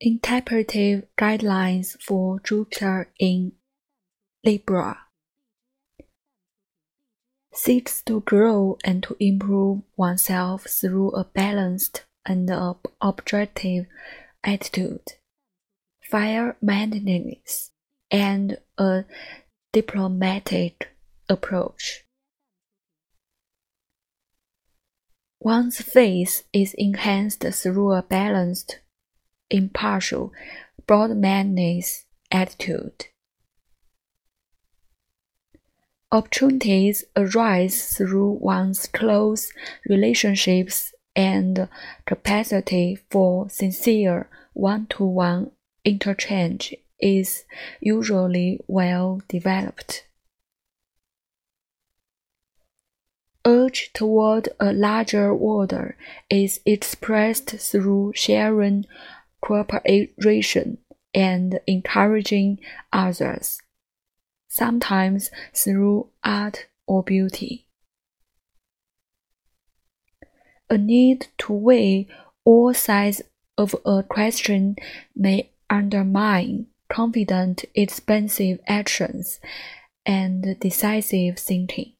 Interpretive guidelines for Jupiter in Libra seeks to grow and to improve oneself through a balanced and objective attitude, fire mindedness, and a diplomatic approach. One's faith is enhanced through a balanced impartial, broad-minded attitude. Opportunities arise through one's close relationships and capacity for sincere one-to-one interchange is usually well developed. Urge toward a larger order is expressed through sharing cooperation and encouraging others, sometimes through art or beauty. A need to weigh all sides of a question may undermine confident, expensive actions and decisive thinking.